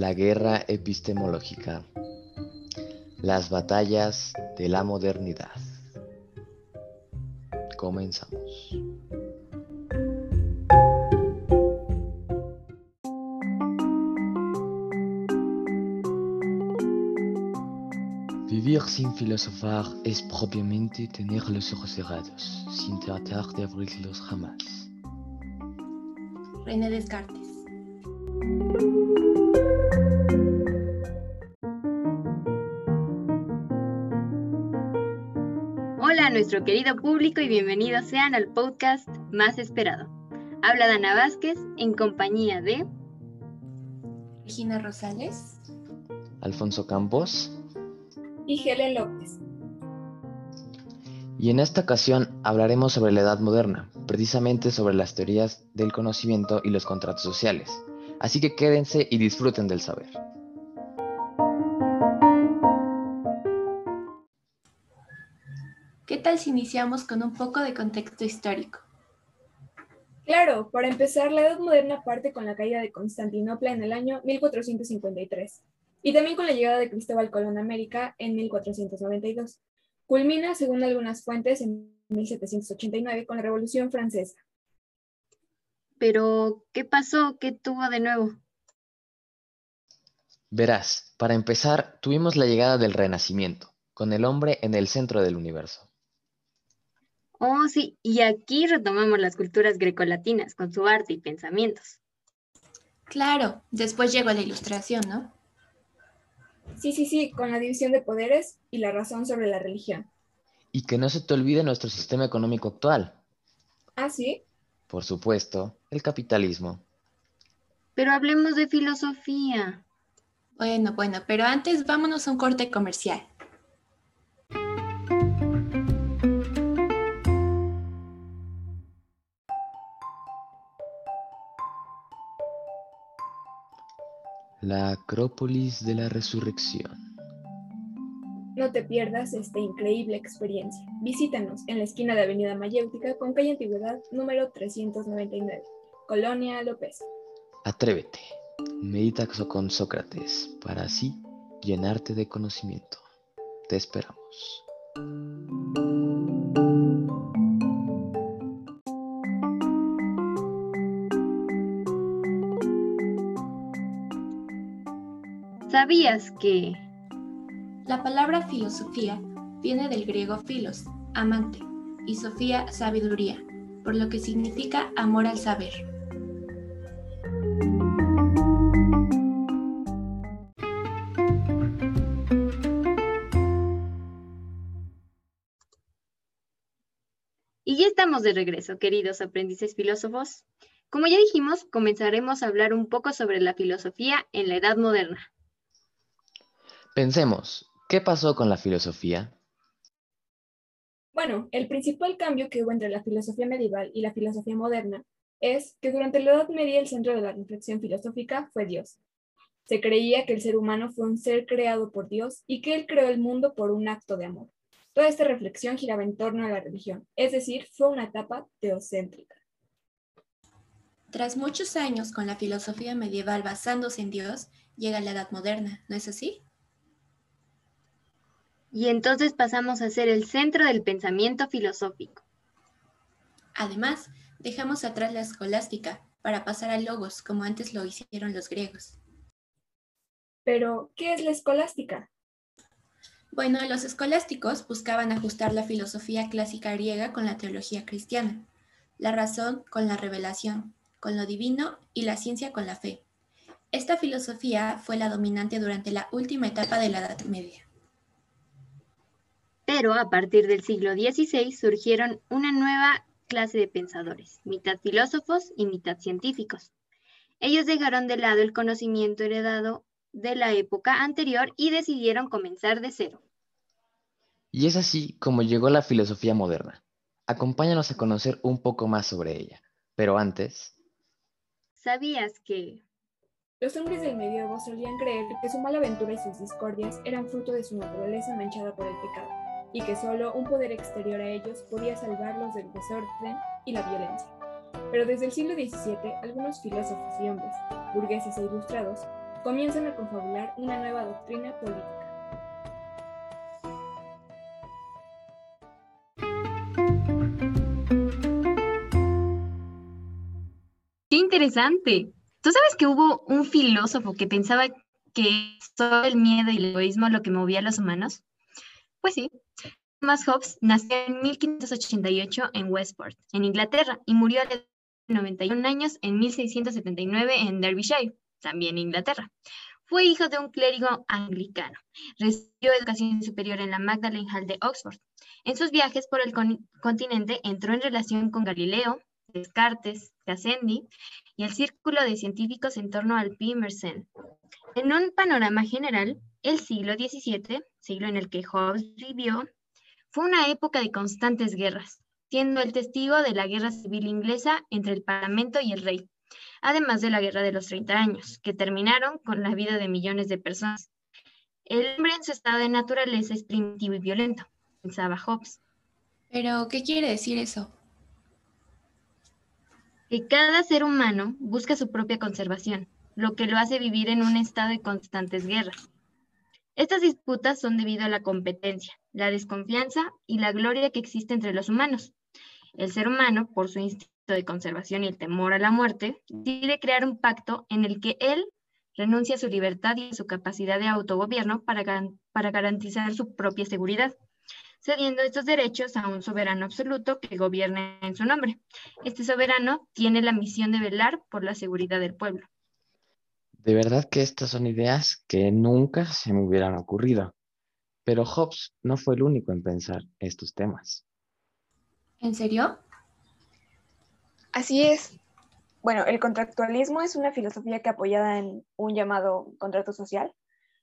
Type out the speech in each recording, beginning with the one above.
La guerra epistemológica. Las batallas de la modernidad. Comenzamos. Vivir sin filosofar es propiamente tener los ojos cerrados, sin tratar de abrirlos jamás. René Descartes. Nuestro querido público y bienvenidos sean al podcast más esperado. Habla Dana Vázquez en compañía de Regina Rosales. Alfonso Campos. Y Helen López. Y en esta ocasión hablaremos sobre la Edad Moderna, precisamente sobre las teorías del conocimiento y los contratos sociales. Así que quédense y disfruten del saber. Tal si iniciamos con un poco de contexto histórico? Claro, para empezar, la Edad Moderna parte con la caída de Constantinopla en el año 1453 y también con la llegada de Cristóbal Colón a América en 1492. Culmina, según algunas fuentes, en 1789 con la Revolución Francesa. Pero, ¿qué pasó? ¿Qué tuvo de nuevo? Verás, para empezar, tuvimos la llegada del Renacimiento, con el hombre en el centro del universo. Oh, sí, y aquí retomamos las culturas grecolatinas con su arte y pensamientos. Claro, después llegó la ilustración, ¿no? Sí, sí, sí, con la división de poderes y la razón sobre la religión. Y que no se te olvide nuestro sistema económico actual. ¿Ah, sí? Por supuesto, el capitalismo. Pero hablemos de filosofía. Bueno, bueno, pero antes vámonos a un corte comercial. La Acrópolis de la Resurrección. No te pierdas esta increíble experiencia. Visítanos en la esquina de Avenida Mayéutica con calle Antigüedad número 399, Colonia López. Atrévete, medita con Sócrates para así llenarte de conocimiento. Te esperamos. ¿Sabías que La palabra filosofía viene del griego filos, amante, y sofía, sabiduría, por lo que significa amor al saber. Y ya estamos de regreso, queridos aprendices filósofos. Como ya dijimos, comenzaremos a hablar un poco sobre la filosofía en la Edad Moderna. Pensemos, ¿qué pasó con la filosofía? Bueno, el principal cambio que hubo entre la filosofía medieval y la filosofía moderna es que durante la Edad Media el centro de la reflexión filosófica fue Dios. Se creía que el ser humano fue un ser creado por Dios y que él creó el mundo por un acto de amor. Toda esta reflexión giraba en torno a la religión, es decir, fue una etapa teocéntrica. Tras muchos años con la filosofía medieval basándose en Dios, llega la Edad Moderna, ¿no es así? Y entonces pasamos a ser el centro del pensamiento filosófico. Además, dejamos atrás la escolástica para pasar a logos, como antes lo hicieron los griegos. Pero, ¿qué es la escolástica? Bueno, los escolásticos buscaban ajustar la filosofía clásica griega con la teología cristiana, la razón con la revelación, con lo divino y la ciencia con la fe. Esta filosofía fue la dominante durante la última etapa de la Edad Media. Pero a partir del siglo XVI surgieron una nueva clase de pensadores, mitad filósofos y mitad científicos. Ellos dejaron de lado el conocimiento heredado de la época anterior y decidieron comenzar de cero. Y es así como llegó la filosofía moderna. Acompáñanos a conocer un poco más sobre ella. Pero antes... ¿Sabías que... Los hombres del medievo solían creer que su mala aventura y sus discordias eran fruto de su naturaleza manchada por el pecado, y que solo un poder exterior a ellos podía salvarlos del desorden y la violencia. Pero desde el siglo XVII, algunos filósofos y hombres, burgueses e ilustrados, comienzan a confabular una nueva doctrina política. ¡Qué interesante! ¿Tú sabes que hubo un filósofo que pensaba que solo el miedo y el egoísmo lo que movía a los humanos? Pues sí. Thomas Hobbes nació en 1588 en Westport, en Inglaterra, y murió a los 91 años en 1679 en Derbyshire, también Inglaterra. Fue hijo de un clérigo anglicano. Recibió educación superior en la Magdalen Hall de Oxford. En sus viajes por el continente entró en relación con Galileo, Descartes, Gassendi y el círculo de científicos en torno al P. Mersenne. En un panorama general, el siglo XVII, siglo en el que Hobbes vivió, fue una época de constantes guerras, siendo el testigo de la guerra civil inglesa entre el Parlamento y el rey, además de la guerra de los 30 años, que terminaron con la vida de millones de personas. El hombre en su estado de naturaleza es primitivo y violento, pensaba Hobbes. Pero, ¿qué quiere decir eso? Que cada ser humano busca su propia conservación, lo que lo hace vivir en un estado de constantes guerras. Estas disputas son debido a la competencia, la desconfianza y la gloria que existe entre los humanos. El ser humano, por su instinto de conservación y el temor a la muerte, decide crear un pacto en el que él renuncia a su libertad y a su capacidad de autogobierno para, para garantizar su propia seguridad, cediendo estos derechos a un soberano absoluto que gobierne en su nombre. Este soberano tiene la misión de velar por la seguridad del pueblo. De verdad que estas son ideas que nunca se me hubieran ocurrido. Pero Hobbes no fue el único en pensar estos temas. ¿En serio? Así es. Bueno, el contractualismo es una filosofía que apoyada en un llamado contrato social,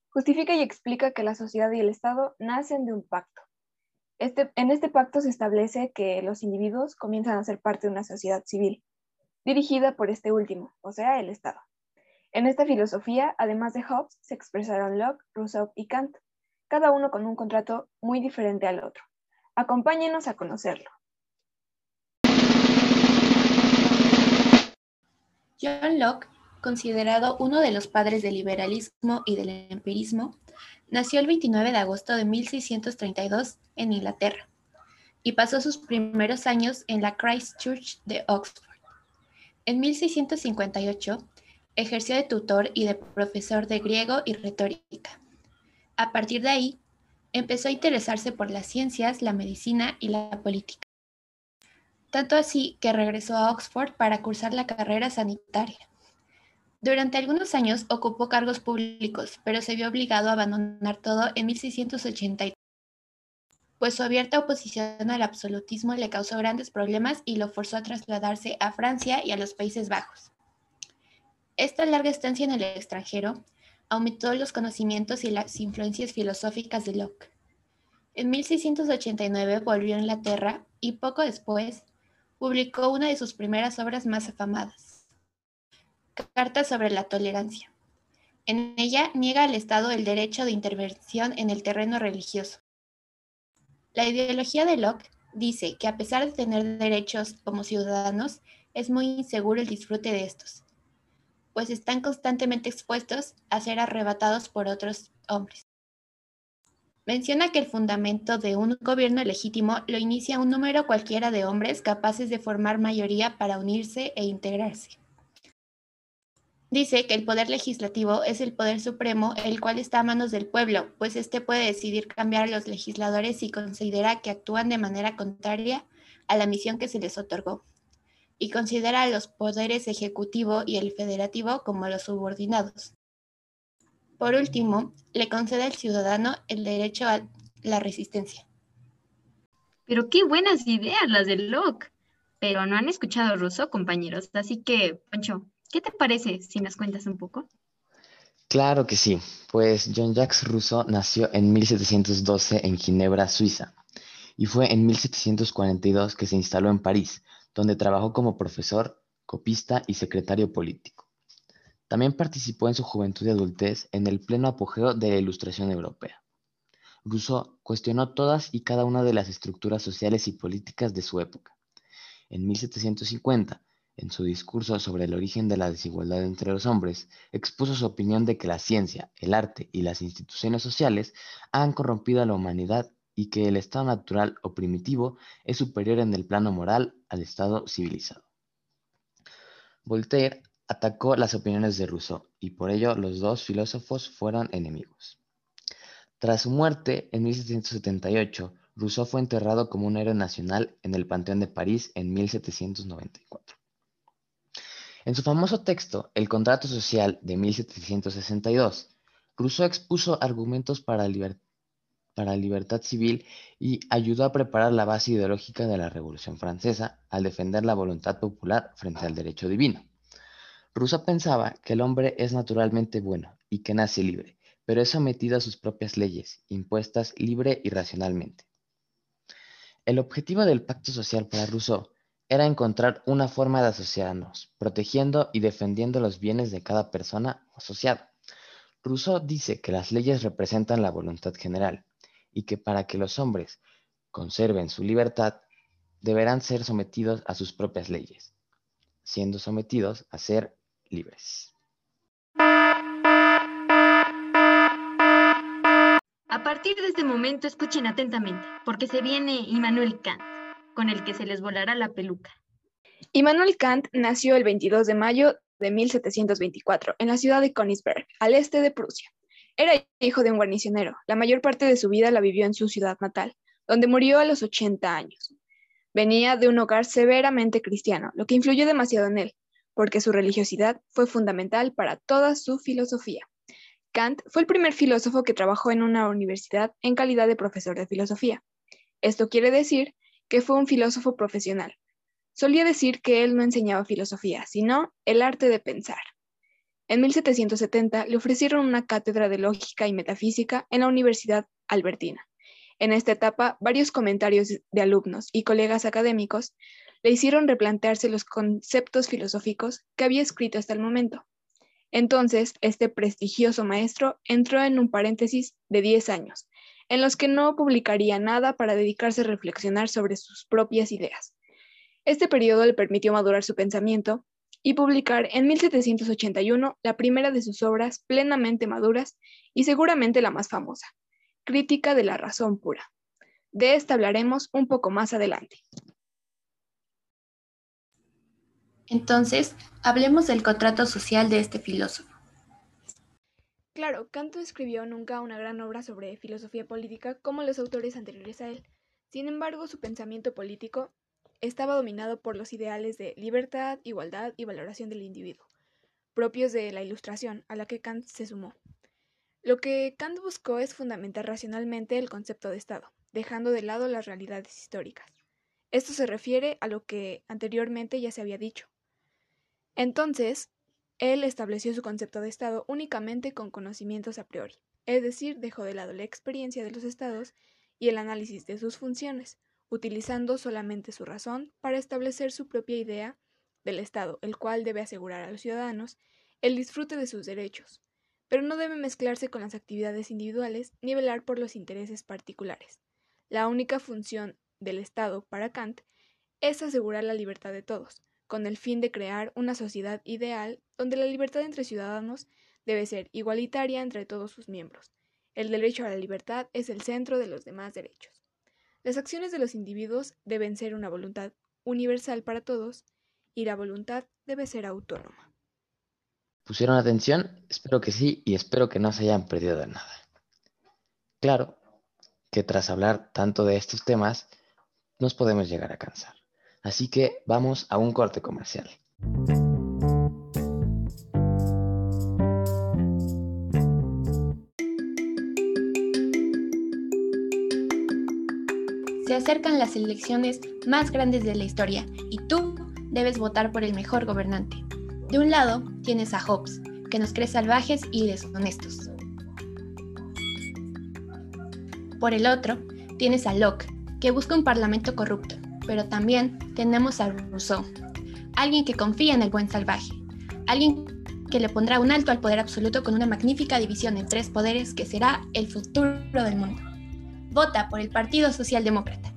justifica y explica que la sociedad y el Estado nacen de un pacto. Este, en este pacto se establece que los individuos comienzan a ser parte de una sociedad civil, dirigida por este último, o sea, el Estado. En esta filosofía, además de Hobbes, se expresaron Locke, Rousseau y Kant, cada uno con un contrato muy diferente al otro. Acompáñenos a conocerlo. John Locke, considerado uno de los padres del liberalismo y del empirismo, nació el 29 de agosto de 1632 en Inglaterra y pasó sus primeros años en la Christ Church de Oxford. En 1658 Ejerció de tutor y de profesor de griego y retórica. A partir de ahí, empezó a interesarse por las ciencias, la medicina y la política. Tanto así que regresó a Oxford para cursar la carrera sanitaria. Durante algunos años ocupó cargos públicos, pero se vio obligado a abandonar todo en 1683, pues su abierta oposición al absolutismo le causó grandes problemas y lo forzó a trasladarse a Francia y a los Países Bajos. Esta larga estancia en el extranjero aumentó los conocimientos y las influencias filosóficas de Locke. En 1689 volvió a Inglaterra y poco después publicó una de sus primeras obras más afamadas, Carta sobre la Tolerancia. En ella niega al Estado el derecho de intervención en el terreno religioso. La ideología de Locke dice que a pesar de tener derechos como ciudadanos, es muy inseguro el disfrute de estos pues están constantemente expuestos a ser arrebatados por otros hombres. Menciona que el fundamento de un gobierno legítimo lo inicia un número cualquiera de hombres capaces de formar mayoría para unirse e integrarse. Dice que el poder legislativo es el poder supremo, el cual está a manos del pueblo, pues éste puede decidir cambiar a los legisladores si considera que actúan de manera contraria a la misión que se les otorgó y considera a los poderes ejecutivo y el federativo como los subordinados. Por último, le concede al ciudadano el derecho a la resistencia. Pero qué buenas ideas las de Locke. Pero no han escuchado ruso, compañeros. Así que, Pancho, ¿qué te parece si nos cuentas un poco? Claro que sí. Pues John Jacques Rousseau nació en 1712 en Ginebra, Suiza, y fue en 1742 que se instaló en París, donde trabajó como profesor, copista y secretario político. También participó en su juventud y adultez en el pleno apogeo de la Ilustración Europea. Rousseau cuestionó todas y cada una de las estructuras sociales y políticas de su época. En 1750, en su discurso sobre el origen de la desigualdad entre los hombres, expuso su opinión de que la ciencia, el arte y las instituciones sociales han corrompido a la humanidad y que el estado natural o primitivo es superior en el plano moral al estado civilizado. Voltaire atacó las opiniones de Rousseau y por ello los dos filósofos fueron enemigos. Tras su muerte en 1778, Rousseau fue enterrado como un héroe nacional en el Panteón de París en 1794. En su famoso texto, El contrato social de 1762, Rousseau expuso argumentos para, para libertad civil y ayudó a preparar la base ideológica de la Revolución Francesa al defender la voluntad popular frente al derecho divino. Rousseau pensaba que el hombre es naturalmente bueno y que nace libre, pero es sometido a sus propias leyes, impuestas libre y racionalmente. El objetivo del pacto social para Rousseau era encontrar una forma de asociarnos, protegiendo y defendiendo los bienes de cada persona asociada. Rousseau dice que las leyes representan la voluntad general y que para que los hombres conserven su libertad, deberán ser sometidos a sus propias leyes, siendo sometidos a ser libres. A partir de este momento escuchen atentamente, porque se viene Immanuel Kant, con el que se les volará la peluca. Immanuel Kant nació el 22 de mayo de 1724 en la ciudad de Königsberg, al este de Prusia. Era hijo de un guarnicionero. La mayor parte de su vida la vivió en su ciudad natal, donde murió a los 80 años. Venía de un hogar severamente cristiano, lo que influyó demasiado en él, porque su religiosidad fue fundamental para toda su filosofía. Kant fue el primer filósofo que trabajó en una universidad en calidad de profesor de filosofía. Esto quiere decir que fue un filósofo profesional. Solía decir que él no enseñaba filosofía, sino el arte de pensar. En 1770 le ofrecieron una cátedra de lógica y metafísica en la Universidad Albertina. En esta etapa, varios comentarios de alumnos y colegas académicos le hicieron replantearse los conceptos filosóficos que había escrito hasta el momento. Entonces, este prestigioso maestro entró en un paréntesis de 10 años, en los que no publicaría nada para dedicarse a reflexionar sobre sus propias ideas. Este periodo le permitió madurar su pensamiento y publicar en 1781 la primera de sus obras plenamente maduras y seguramente la más famosa, Crítica de la Razón Pura. De esta hablaremos un poco más adelante. Entonces, hablemos del contrato social de este filósofo. Claro, Kant no escribió nunca una gran obra sobre filosofía política como los autores anteriores a él. Sin embargo, su pensamiento político estaba dominado por los ideales de libertad, igualdad y valoración del individuo, propios de la Ilustración, a la que Kant se sumó. Lo que Kant buscó es fundamentar racionalmente el concepto de Estado, dejando de lado las realidades históricas. Esto se refiere a lo que anteriormente ya se había dicho, entonces, él estableció su concepto de Estado únicamente con conocimientos a priori, es decir, dejó de lado la experiencia de los estados y el análisis de sus funciones, utilizando solamente su razón para establecer su propia idea del Estado, el cual debe asegurar a los ciudadanos el disfrute de sus derechos, pero no debe mezclarse con las actividades individuales ni velar por los intereses particulares. La única función del Estado para Kant es asegurar la libertad de todos, con el fin de crear una sociedad ideal donde la libertad entre ciudadanos debe ser igualitaria entre todos sus miembros. El derecho a la libertad es el centro de los demás derechos. Las acciones de los individuos deben ser una voluntad universal para todos y la voluntad debe ser autónoma. ¿Pusieron atención? Espero que sí y espero que no se hayan perdido de nada. Claro que tras hablar tanto de estos temas, nos podemos llegar a cansar. Así que vamos a un corte comercial. Acercan las elecciones más grandes de la historia y tú debes votar por el mejor gobernante. De un lado tienes a Hobbes, que nos cree salvajes y deshonestos. Por el otro tienes a Locke, que busca un parlamento corrupto pero también tenemos a Rousseau, alguien que confía en el buen salvaje, alguien que le pondrá un alto al poder absoluto con una magnífica división en tres poderes que será el futuro del mundo. Vota por el Partido Socialdemócrata.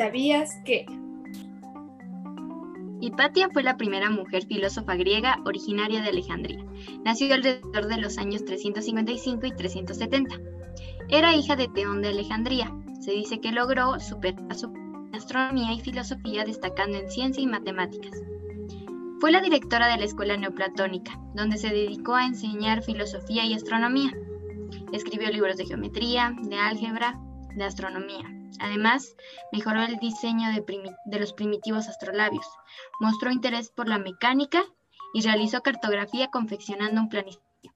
¿Sabías que? Hipatia fue la primera mujer filósofa griega originaria de Alejandría. Nació alrededor de los años 355 y 370. Era hija de Teón de Alejandría. Se dice que logró superar su astronomía y filosofía destacando en ciencia y matemáticas. Fue la directora de la escuela neoplatónica, donde se dedicó a enseñar filosofía y astronomía. Escribió libros de geometría, de álgebra, de astronomía. Además, mejoró el diseño de, los primitivos astrolabios, mostró interés por la mecánica y realizó cartografía confeccionando un planisferio.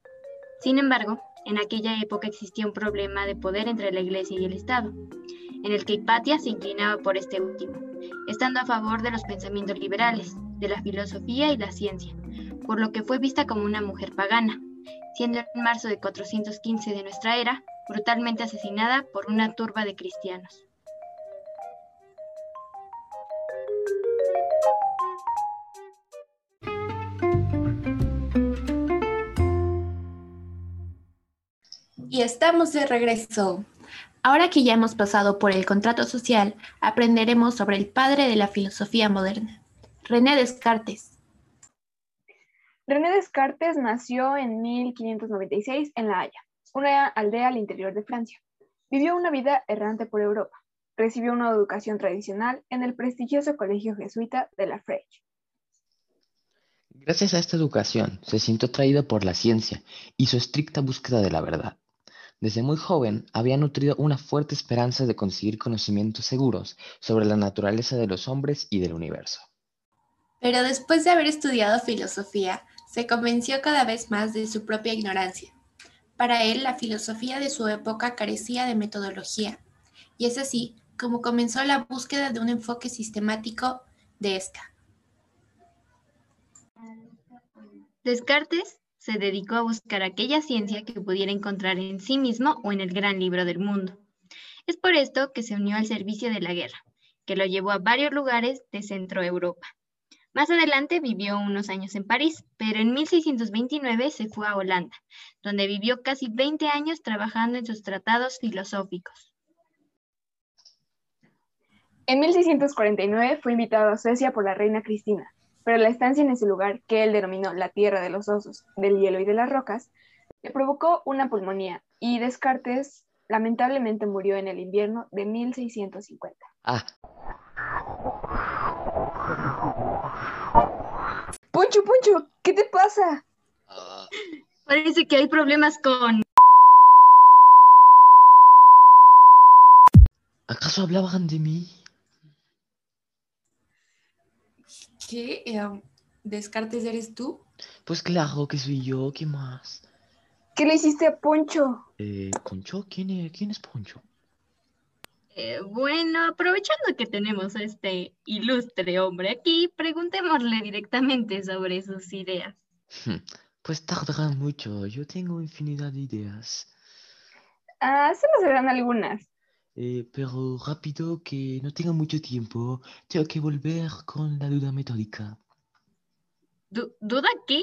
Sin embargo, en aquella época existía un problema de poder entre la Iglesia y el Estado, en el que Hipatia se inclinaba por este último, estando a favor de los pensamientos liberales, de la filosofía y la ciencia, por lo que fue vista como una mujer pagana, siendo en marzo de 415 de nuestra era brutalmente asesinada por una turba de cristianos. Y estamos de regreso. Ahora que ya hemos pasado por el contrato social, aprenderemos sobre el padre de la filosofía moderna, René Descartes. René Descartes nació en 1596 en La Haya, una aldea al interior de Francia. Vivió una vida errante por Europa. Recibió una educación tradicional en el prestigioso colegio jesuita de la Freche. Gracias a esta educación, se sintió atraído por la ciencia y su estricta búsqueda de la verdad. Desde muy joven había nutrido una fuerte esperanza de conseguir conocimientos seguros sobre la naturaleza de los hombres y del universo. Pero después de haber estudiado filosofía, se convenció cada vez más de su propia ignorancia. Para él, la filosofía de su época carecía de metodología, y es así como comenzó la búsqueda de un enfoque sistemático de esta. Descartes se dedicó a buscar aquella ciencia que pudiera encontrar en sí mismo o en el gran libro del mundo. Es por esto que se unió al servicio de la guerra, que lo llevó a varios lugares de Centro Europa. Más adelante vivió unos años en París, pero en 1629 se fue a Holanda, donde vivió casi 20 años trabajando en sus tratados filosóficos. En 1649 fue invitado a Suecia por la reina Cristina, pero la estancia en ese lugar, que él denominó la tierra de los osos, del hielo y de las rocas, le provocó una pulmonía y Descartes lamentablemente murió en el invierno de 1650. Ah. Poncho, Poncho, ¿qué te pasa? Parece que hay problemas con... ¿Acaso hablaban de mí? ¿Qué? Em, ¿Descartes eres tú? Pues claro que soy yo, ¿qué más? ¿Qué le hiciste a Poncho? Eh, ¿Poncho? ¿Quién es, quién es Poncho? Eh, bueno, aprovechando que tenemos a este ilustre hombre aquí, preguntémosle directamente sobre sus ideas. Pues tardarán mucho, yo tengo infinidad de ideas. Ah, solo serán algunas. Eh, pero rápido que no tengo mucho tiempo, tengo que volver con la duda metódica. ¿Duda qué?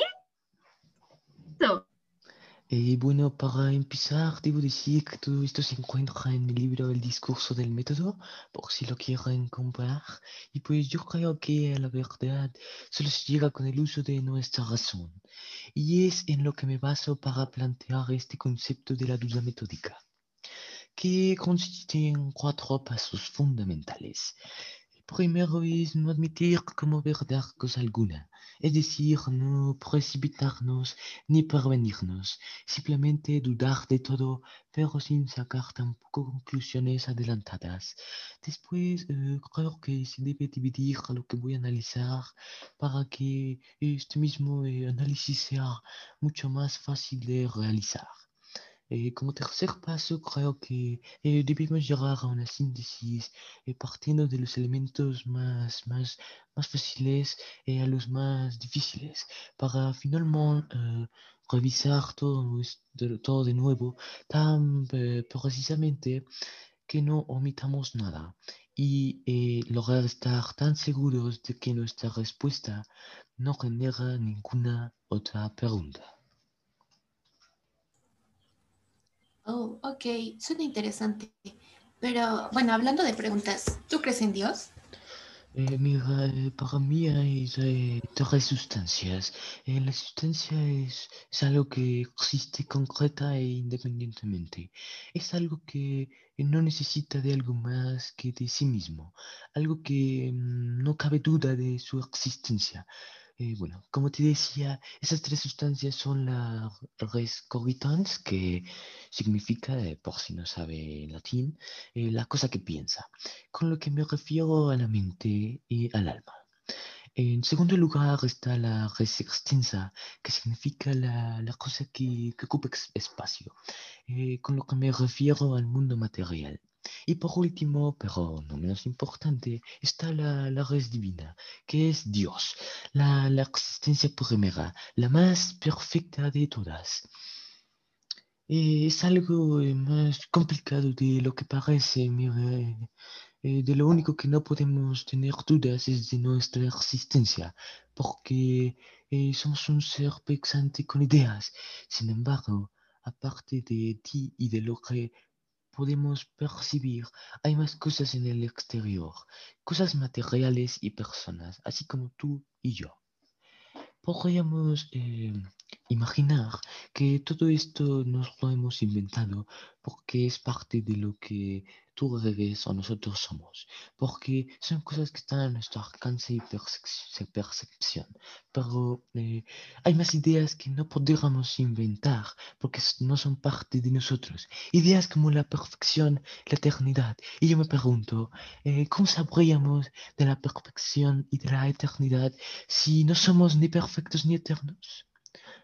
Eh, bueno, para empezar, debo decir que todo esto se encuentra en mi libro El discurso del método, por si lo quieren comprar. Y pues yo creo que la verdad solo se llega con el uso de nuestra razón. Y es en lo que me baso para plantear este concepto de la duda metódica que consiste en cuatro pasos fundamentales. El primero es no admitir como verdad cosa alguna, es decir, no precipitarnos ni prevenirnos, simplemente dudar de todo, pero sin sacar tampoco conclusiones adelantadas. Después, eh, creo que se debe dividir lo que voy a analizar para que este mismo eh, análisis sea mucho más fácil de realizar. Eh, como tercer paso, creo que eh, debemos llegar a una síntesis eh, partiendo de los elementos más, más, más fáciles a los más difíciles para finalmente revisar todo, todo de nuevo tan precisamente que no omitamos nada y lograr estar tan seguros de que nuestra respuesta no genera ninguna otra pregunta. Oh, ok, suena interesante. Pero bueno, hablando de preguntas, ¿tú crees en Dios? Eh, mira, eh, para mí hay eh, tres sustancias. Eh, la sustancia es, algo que existe concreta e independientemente. Es algo que no necesita de algo más que de sí mismo. Algo que mm, no cabe duda de su existencia. Eh, bueno, como te decía, esas tres sustancias son la res cogitans, que significa, eh, por si no sabe latín, eh, la cosa que piensa, con lo que me refiero a la mente y al alma. En segundo lugar está la res extensa, que significa la, la cosa que, que ocupa espacio, con lo que me refiero al mundo material. Y por último, pero no menos importante, está la, la res divina, que es Dios, la, la existencia primera, la más perfecta de todas. Eh, es algo eh, más complicado de lo que parece, mira, eh, de lo único que no podemos tener dudas es de nuestra existencia, porque eh, somos un ser pensante con ideas. Sin embargo, aparte de ti y de lo que podemos percibir, hay más cosas en el exterior, cosas materiales y personas, así como tú y yo. Podríamos eh, imaginar que todo esto nos lo hemos inventado porque es parte de lo que tú eres o nosotros somos, porque son cosas que están a nuestro alcance y percep- percepción, pero eh, hay más ideas que no podríamos inventar porque no son parte de nosotros, ideas como la perfección, la eternidad, y yo me pregunto, eh, ¿cómo sabríamos de la perfección y de la eternidad si no somos ni perfectos ni eternos?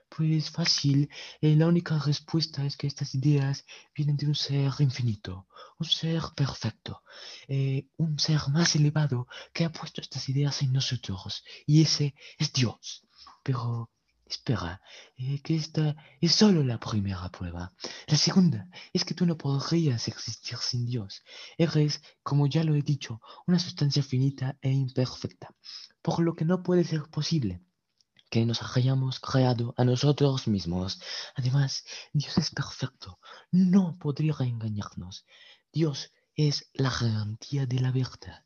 Pues fácil, eh, la única respuesta es que estas ideas vienen de un ser infinito, un ser perfecto, eh, un ser más elevado que ha puesto estas ideas en nosotros, y ese es Dios. Pero espera, eh, que esta es solo la primera prueba. La segunda es que tú no podrías existir sin Dios. Eres, como ya lo he dicho, una sustancia finita e imperfecta, por lo que no puede ser posible que nos hayamos creado a nosotros mismos. Además, Dios es perfecto, no podría engañarnos. Dios es la garantía de la verdad.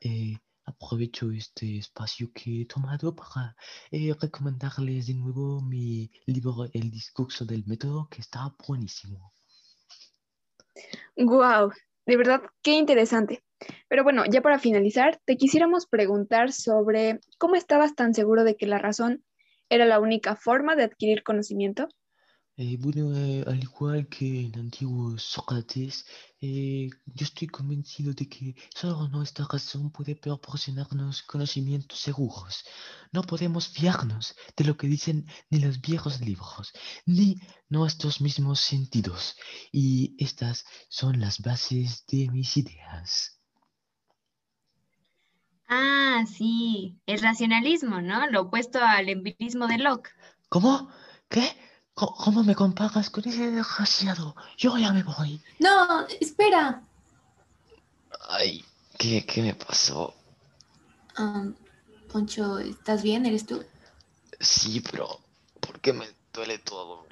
Eh, aprovecho este espacio que he tomado para eh, recomendarles de nuevo mi libro El discurso del método, que está buenísimo. Wow, de verdad, qué interesante. Pero bueno, ya para finalizar, te quisiéramos preguntar sobre cómo estabas tan seguro de que la razón era la única forma de adquirir conocimiento. Eh, bueno, eh, al igual que el antiguo Sócrates, eh, yo estoy convencido de que solo nuestra razón puede proporcionarnos conocimientos seguros. No podemos fiarnos de lo que dicen ni los viejos libros, ni nuestros mismos sentidos. Y estas son las bases de mis ideas. Ah, sí, el racionalismo, ¿no? Lo opuesto al empirismo de Locke. ¿Cómo? ¿Qué? ¿Cómo, cómo me comparas con ese desgraciado? Yo ya me voy. No, espera. Ay, ¿qué, qué me pasó? Poncho, ¿estás bien? ¿Eres tú? Sí, pero ¿por qué me duele todo?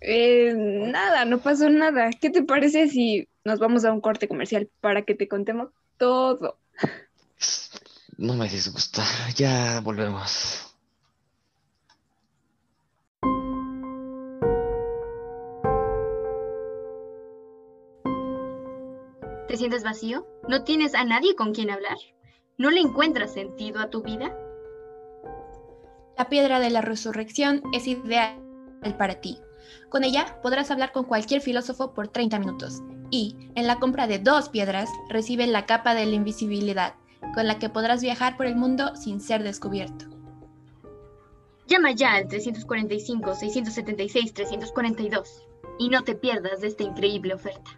Eh, nada, no pasó nada. ¿Qué te parece si nos vamos a un corte comercial para que te contemos todo? No me disgusta. Ya volvemos. ¿Te sientes vacío? ¿No tienes a nadie con quien hablar? ¿No le encuentras sentido a tu vida? La piedra de la resurrección es ideal para ti. Con ella podrás hablar con cualquier filósofo por 30 minutos. Y, en la compra de dos piedras, recibe la capa de la invisibilidad, con la que podrás viajar por el mundo sin ser descubierto. Llama ya al 345-676-342 y no te pierdas de esta increíble oferta.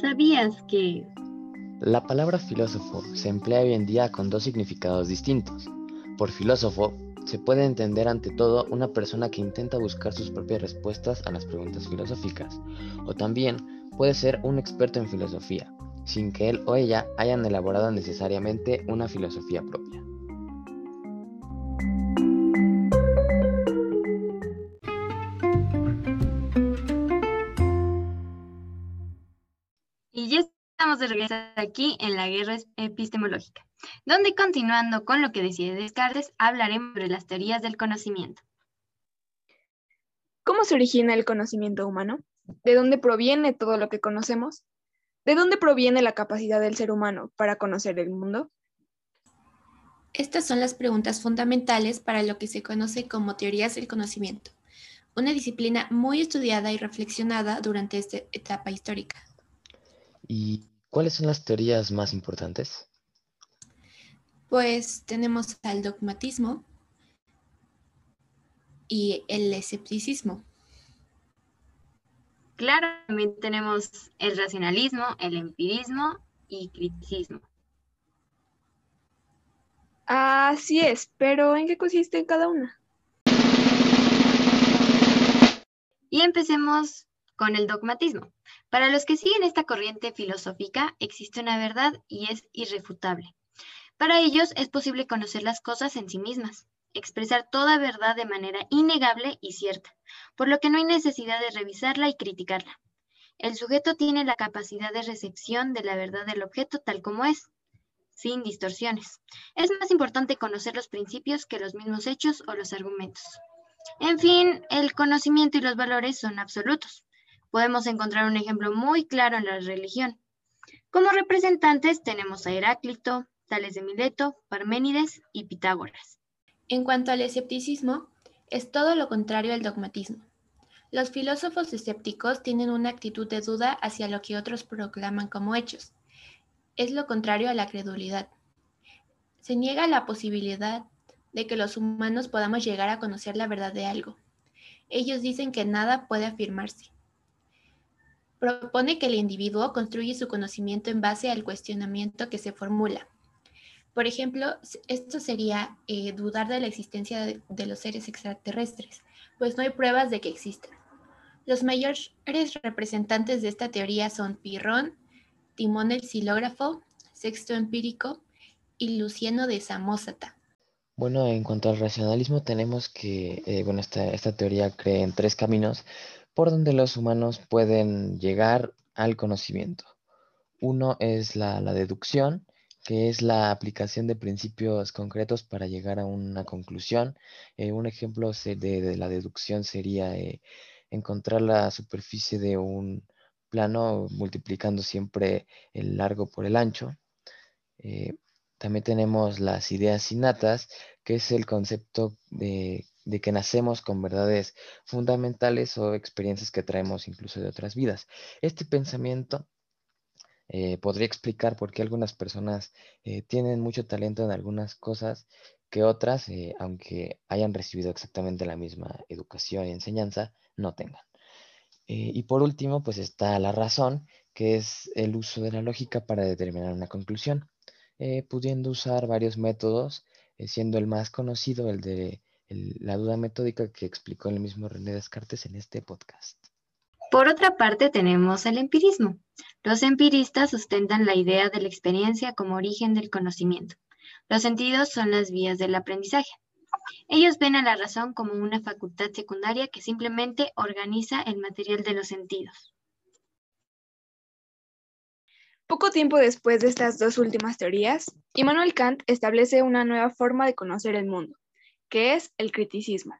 ¿Sabías que La palabra filósofo se emplea hoy en día con dos significados distintos. Por filósofo, se puede entender ante todo una persona que intenta buscar sus propias respuestas a las preguntas filosóficas, o también puede ser un experto en filosofía, sin que él o ella hayan elaborado necesariamente una filosofía propia. Estamos de regreso aquí en la guerra epistemológica, donde continuando con lo que decide Descartes, hablaremos sobre las teorías del conocimiento. ¿Cómo se origina el conocimiento humano? ¿De dónde proviene todo lo que conocemos? ¿De dónde proviene la capacidad del ser humano para conocer el mundo? Estas son las preguntas fundamentales para lo que se conoce como teorías del conocimiento, una disciplina muy estudiada y reflexionada durante esta etapa histórica. ¿Y cuáles son las teorías más importantes? Pues tenemos al dogmatismo, y el escepticismo. Claro, también tenemos el racionalismo, el empirismo y criticismo. Así es, pero ¿en qué consiste cada una? Y empecemos con el dogmatismo. Para los que siguen esta corriente filosófica, existe una verdad y es irrefutable. Para ellos es posible conocer las cosas en sí mismas expresar toda verdad de manera innegable y cierta, por lo que no hay necesidad de revisarla y criticarla. El sujeto tiene la capacidad de recepción de la verdad del objeto tal como es, sin distorsiones. Es más importante conocer los principios que los mismos hechos o los argumentos. En fin, el conocimiento y los valores son absolutos. Podemos encontrar un ejemplo muy claro en la religión. Como representantes tenemos a Heráclito, Tales de Mileto, Parménides y Pitágoras. En cuanto al escepticismo, es todo lo contrario al dogmatismo. Los filósofos escépticos tienen una actitud de duda hacia lo que otros proclaman como hechos. Es lo contrario a la credulidad. Se niega la posibilidad de que los humanos podamos llegar a conocer la verdad de algo. Ellos dicen que nada puede afirmarse. Propone que el individuo construye su conocimiento en base al cuestionamiento que se formula. Por ejemplo, esto sería eh, dudar de la existencia de, los seres extraterrestres, pues no hay pruebas de que existan. Los mayores representantes de esta teoría son Pirrón, Timón el Silógrafo, Sexto Empírico y Luciano de Samosata. Bueno, en cuanto al racionalismo, tenemos que, eh, bueno, esta, teoría cree en tres caminos por donde los humanos pueden llegar al conocimiento. Uno es la deducción, que es la aplicación de principios concretos para llegar a una conclusión. Eh, un ejemplo de, la deducción sería eh, encontrar la superficie de un plano multiplicando siempre el largo por el ancho. Eh, también tenemos las ideas innatas, que es el concepto de, de, que nacemos con verdades fundamentales o experiencias que traemos incluso de otras vidas. Este pensamiento eh, podría explicar por qué algunas personas eh, tienen mucho talento en algunas cosas que otras, eh, aunque hayan recibido exactamente la misma educación y enseñanza, no tengan. y por último, pues está la razón, que es el uso de la lógica para determinar una conclusión, pudiendo usar varios métodos, siendo el más conocido el de la duda metódica que explicó el mismo René Descartes en este podcast. Por otra parte, tenemos el empirismo. Los empiristas sustentan la idea de la experiencia como origen del conocimiento. Los sentidos son las vías del aprendizaje. Ellos ven a la razón como una facultad secundaria que simplemente organiza el material de los sentidos. Poco tiempo después de estas dos últimas teorías, Immanuel Kant establece una nueva forma de conocer el mundo, que es el criticismo.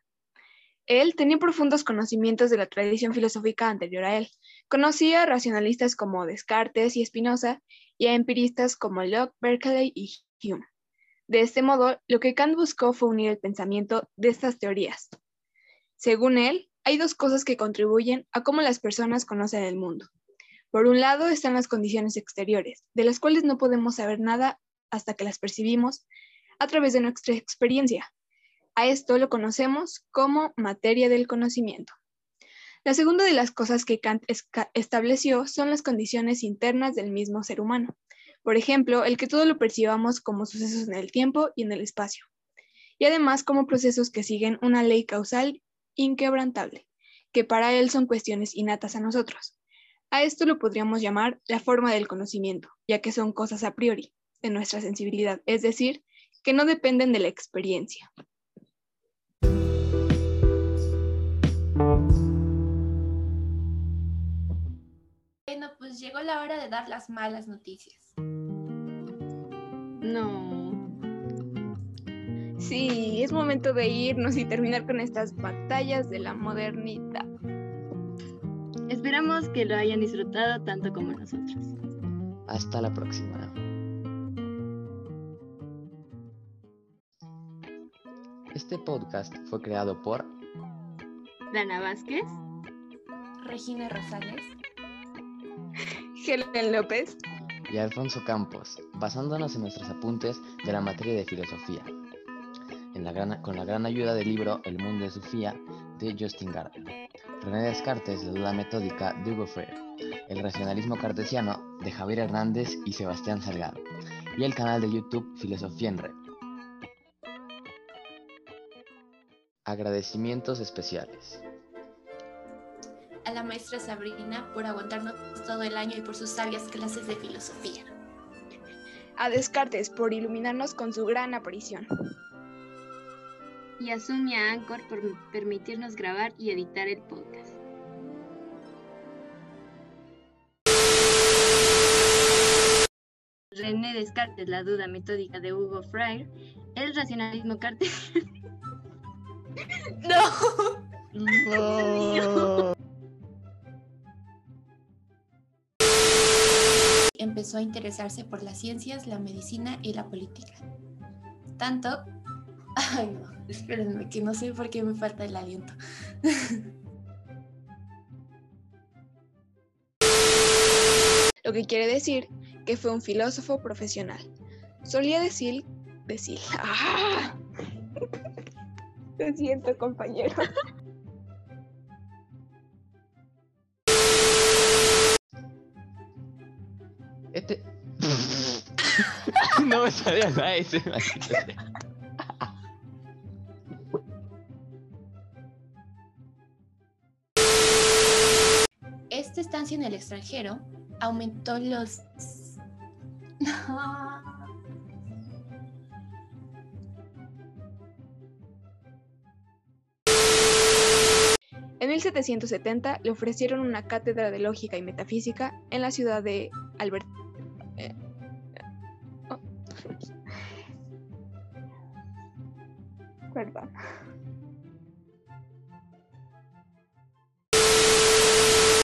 Él tenía profundos conocimientos de la tradición filosófica anterior a él. Conocía a racionalistas como Descartes y Spinoza y a empiristas como Locke, Berkeley y Hume. De este modo, lo que Kant buscó fue unir el pensamiento de estas teorías. Según él, hay dos cosas que contribuyen a cómo las personas conocen el mundo. Por un lado están las condiciones exteriores, de las cuales no podemos saber nada hasta que las percibimos a través de nuestra experiencia. A esto lo conocemos como materia del conocimiento. La segunda de las cosas que Kant estableció son las condiciones internas del mismo ser humano. Por ejemplo, el que todo lo percibamos como sucesos en el tiempo y en el espacio. Y además como procesos que siguen una ley causal inquebrantable, que para él son cuestiones innatas a nosotros. A esto lo podríamos llamar la forma del conocimiento, ya que son cosas a priori de nuestra sensibilidad, es decir, que no dependen de la experiencia. Llegó la hora de dar las malas noticias. No. Sí, es momento de irnos y terminar con estas batallas de la modernidad. Esperamos que lo hayan disfrutado tanto como nosotros. Hasta la próxima. Este podcast fue creado por Dana Vázquez, Regina Rosales, Helen López y Alfonso Campos, basándonos en nuestros apuntes de la materia de filosofía, en con la gran ayuda del libro El mundo de Sofía de Justin Gardner, René Descartes, la duda metódica de Hugo Freire, el racionalismo cartesiano de Javier Hernández y Sebastián Salgado, y el canal de YouTube Filosofía en Red. Agradecimientos especiales. A la maestra Sabrina por aguantarnos todo el año y por sus sabias clases de filosofía. a Descartes por iluminarnos con su gran aparición. y a Zoom y a Anchor por permitirnos grabar y editar el podcast. René Descartes, la duda metódica de Hugo Freire, el racionalismo cartesiano. Empezó a interesarse por las ciencias, la medicina y la política. Tanto... Ay, no, espérenme, que no sé por qué me falta el aliento. Lo que quiere decir que fue un filósofo profesional. Solía decir, decir, ¡ah! Te siento, compañero. Este. no me sabía nada de ese maldito sea. Esta estancia en el extranjero aumentó los... En 1770 le ofrecieron una cátedra de lógica y metafísica en la ciudad de Albert. Eh, oh. Perdón.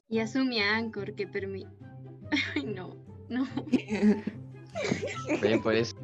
Y a Zoom y a Anchor que permite... Ay, no, no. Ve, por eso.